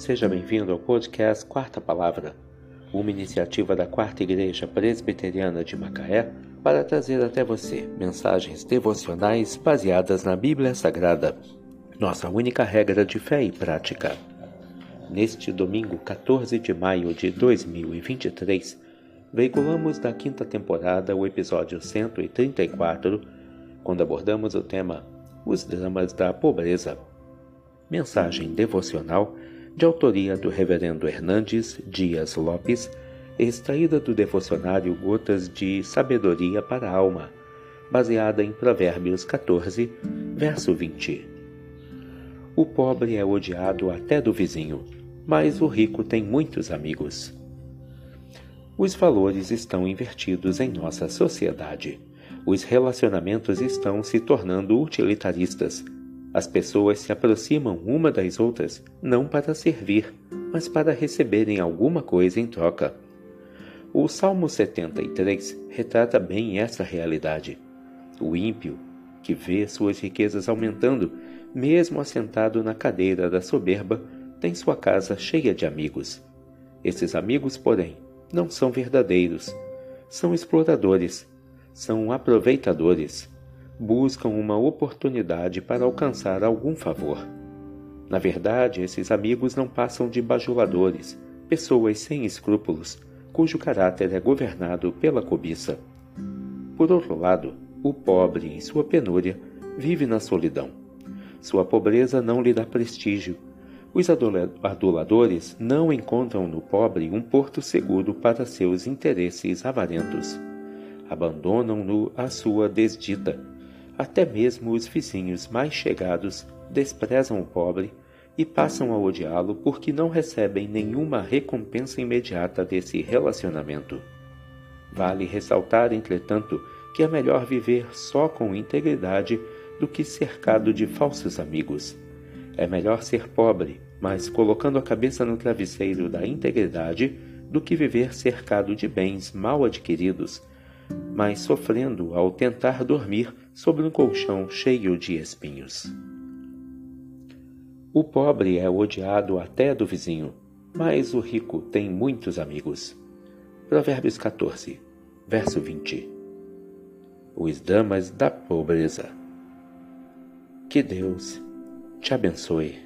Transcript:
Seja bem-vindo ao podcast Quarta Palavra, uma iniciativa da Quarta Igreja Presbiteriana de Macaé para trazer até você mensagens devocionais baseadas na Bíblia Sagrada, nossa única regra de fé e prática. Neste domingo 14 de maio de 2023, veiculamos da quinta temporada o episódio 134, quando abordamos o tema Os Dramas da Pobreza. Mensagem devocional de autoria do Reverendo Hernandes Dias Lopes, extraída do devocionário Gotas de Sabedoria para a Alma, baseada em Provérbios 14, verso 20. O pobre é odiado até do vizinho, mas o rico tem muitos amigos. Os valores estão invertidos em nossa sociedade. Os relacionamentos estão se tornando utilitaristas. As pessoas se aproximam uma das outras não para servir, mas para receberem alguma coisa em troca. O Salmo 73 retrata bem essa realidade. O ímpio, que vê suas riquezas aumentando, mesmo assentado na cadeira da soberba, tem sua casa cheia de amigos. Esses amigos, porém, não são verdadeiros. São exploradores, são aproveitadores, buscam uma oportunidade para alcançar algum favor. Na verdade, esses amigos não passam de bajuladores, pessoas sem escrúpulos, cujo caráter é governado pela cobiça. Por outro lado, o pobre, em sua penúria, vive na solidão. Sua pobreza não lhe dá prestígio os aduladores não encontram no pobre um porto seguro para seus interesses avarentos. Abandonam-no à sua desdita. Até mesmo os vizinhos mais chegados desprezam o pobre e passam a odiá-lo porque não recebem nenhuma recompensa imediata desse relacionamento. Vale ressaltar, entretanto, que é melhor viver só com integridade do que cercado de falsos amigos. É melhor ser pobre, mas colocando a cabeça no travesseiro da integridade, do que viver cercado de bens mal adquiridos, mas sofrendo ao tentar dormir sobre um colchão cheio de espinhos. O pobre é odiado até do vizinho, mas o rico tem muitos amigos. Provérbios 14, verso 20. Os damas da pobreza. Que Deus te abençoe.